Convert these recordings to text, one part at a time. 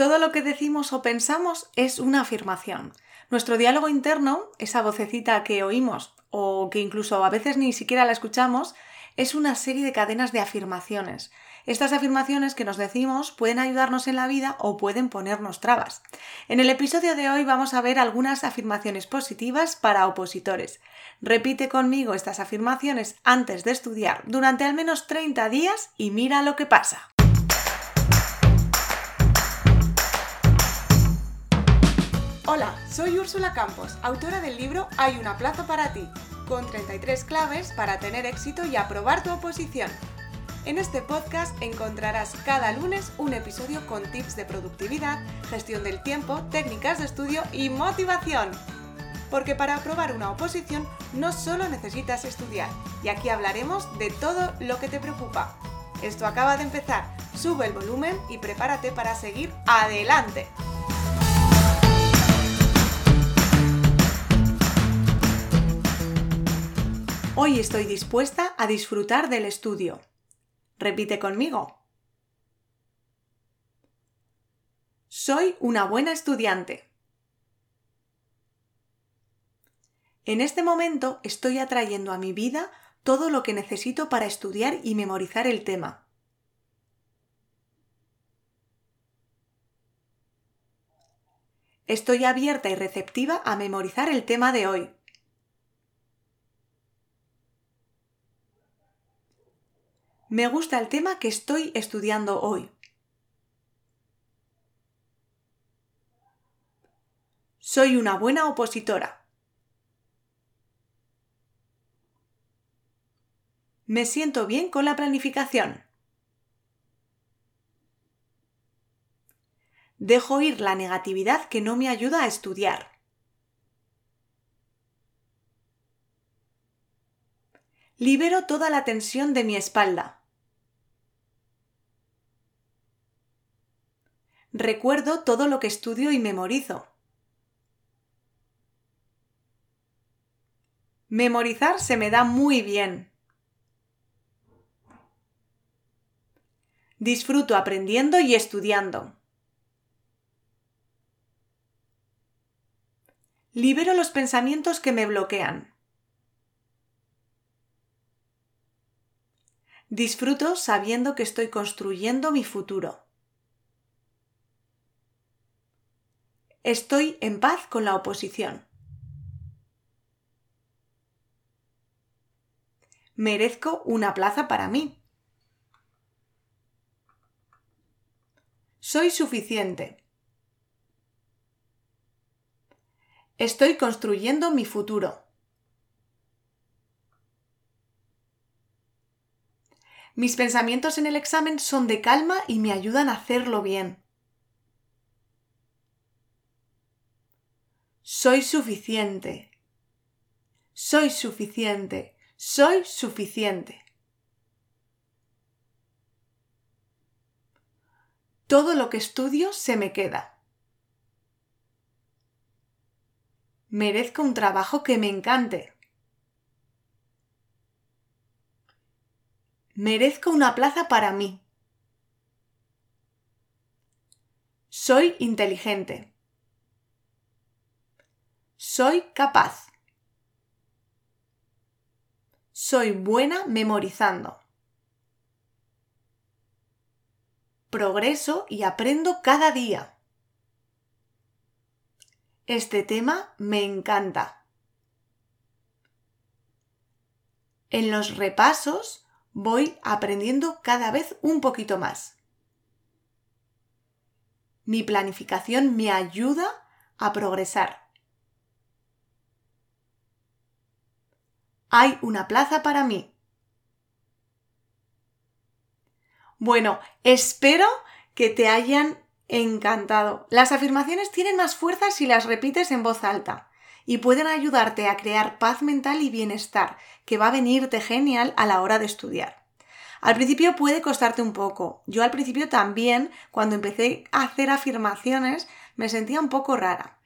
Todo lo que decimos o pensamos es una afirmación. Nuestro diálogo interno, esa vocecita que oímos o que incluso a veces ni siquiera la escuchamos, es una serie de cadenas de afirmaciones. Estas afirmaciones que nos decimos pueden ayudarnos en la vida o pueden ponernos trabas. En el episodio de hoy vamos a ver algunas afirmaciones positivas para opositores. Repite conmigo estas afirmaciones antes de estudiar durante al menos 30 días y mira lo que pasa. Hola, soy Úrsula Campos, autora del libro Hay una plaza para ti, con 33 claves para tener éxito y aprobar tu oposición. En este podcast encontrarás cada lunes un episodio con tips de productividad, gestión del tiempo, técnicas de estudio y motivación. Porque para aprobar una oposición no solo necesitas estudiar, y aquí hablaremos de todo lo que te preocupa. Esto acaba de empezar, sube el volumen y prepárate para seguir adelante. Hoy estoy dispuesta a disfrutar del estudio. Repite conmigo. Soy una buena estudiante. En este momento estoy atrayendo a mi vida todo lo que necesito para estudiar y memorizar el tema. Estoy abierta y receptiva a memorizar el tema de hoy. Me gusta el tema que estoy estudiando hoy. Soy una buena opositora. Me siento bien con la planificación. Dejo ir la negatividad que no me ayuda a estudiar. Libero toda la tensión de mi espalda. Recuerdo todo lo que estudio y memorizo. Memorizar se me da muy bien. Disfruto aprendiendo y estudiando. Libero los pensamientos que me bloquean. Disfruto sabiendo que estoy construyendo mi futuro. Estoy en paz con la oposición. Merezco una plaza para mí. Soy suficiente. Estoy construyendo mi futuro. Mis pensamientos en el examen son de calma y me ayudan a hacerlo bien. Soy suficiente. Soy suficiente. Soy suficiente. Todo lo que estudio se me queda. Merezco un trabajo que me encante. Merezco una plaza para mí. Soy inteligente. Soy capaz. Soy buena memorizando. Progreso y aprendo cada día. Este tema me encanta. En los repasos voy aprendiendo cada vez un poquito más. Mi planificación me ayuda a progresar. Hay una plaza para mí. Bueno, espero que te hayan encantado. Las afirmaciones tienen más fuerza si las repites en voz alta y pueden ayudarte a crear paz mental y bienestar, que va a venirte genial a la hora de estudiar. Al principio puede costarte un poco. Yo al principio también, cuando empecé a hacer afirmaciones, me sentía un poco rara.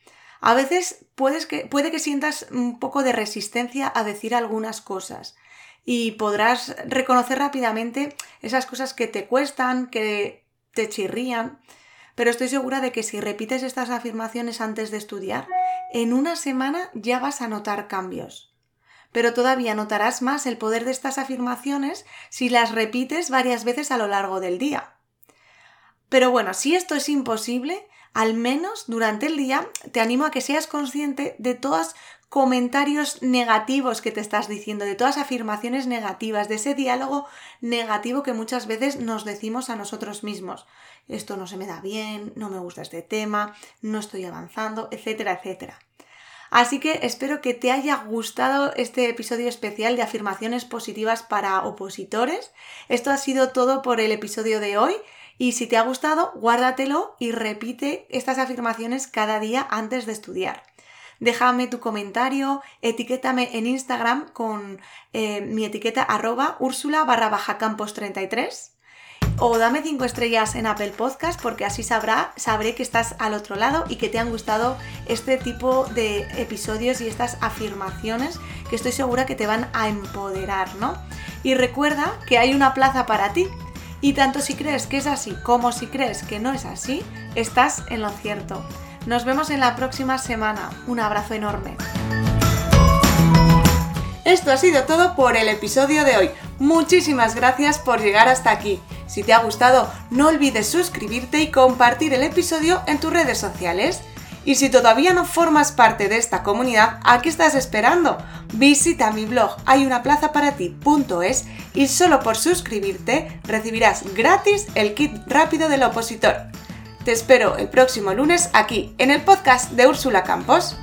A veces puedes que, puede que sientas un poco de resistencia a decir algunas cosas y podrás reconocer rápidamente esas cosas que te cuestan, que te chirrían, pero estoy segura de que si repites estas afirmaciones antes de estudiar, en una semana ya vas a notar cambios. Pero todavía notarás más el poder de estas afirmaciones si las repites varias veces a lo largo del día. Pero bueno, si esto es imposible, al menos durante el día te animo a que seas consciente de todos comentarios negativos que te estás diciendo, de todas afirmaciones negativas, de ese diálogo negativo que muchas veces nos decimos a nosotros mismos. Esto no se me da bien, no me gusta este tema, no estoy avanzando, etcétera, etcétera. Así que espero que te haya gustado este episodio especial de afirmaciones positivas para opositores. Esto ha sido todo por el episodio de hoy. Y si te ha gustado, guárdatelo y repite estas afirmaciones cada día antes de estudiar. Déjame tu comentario, etiquétame en Instagram con eh, mi etiqueta arroba úrsula barra baja campos 33 o dame 5 estrellas en Apple Podcast porque así sabrá, sabré que estás al otro lado y que te han gustado este tipo de episodios y estas afirmaciones que estoy segura que te van a empoderar, ¿no? Y recuerda que hay una plaza para ti, y tanto si crees que es así como si crees que no es así, estás en lo cierto. Nos vemos en la próxima semana. Un abrazo enorme. Esto ha sido todo por el episodio de hoy. Muchísimas gracias por llegar hasta aquí. Si te ha gustado, no olvides suscribirte y compartir el episodio en tus redes sociales. Y si todavía no formas parte de esta comunidad, ¿a qué estás esperando? Visita mi blog hayunaplazaparati.es y solo por suscribirte recibirás gratis el kit rápido del opositor. Te espero el próximo lunes aquí en el podcast de Úrsula Campos.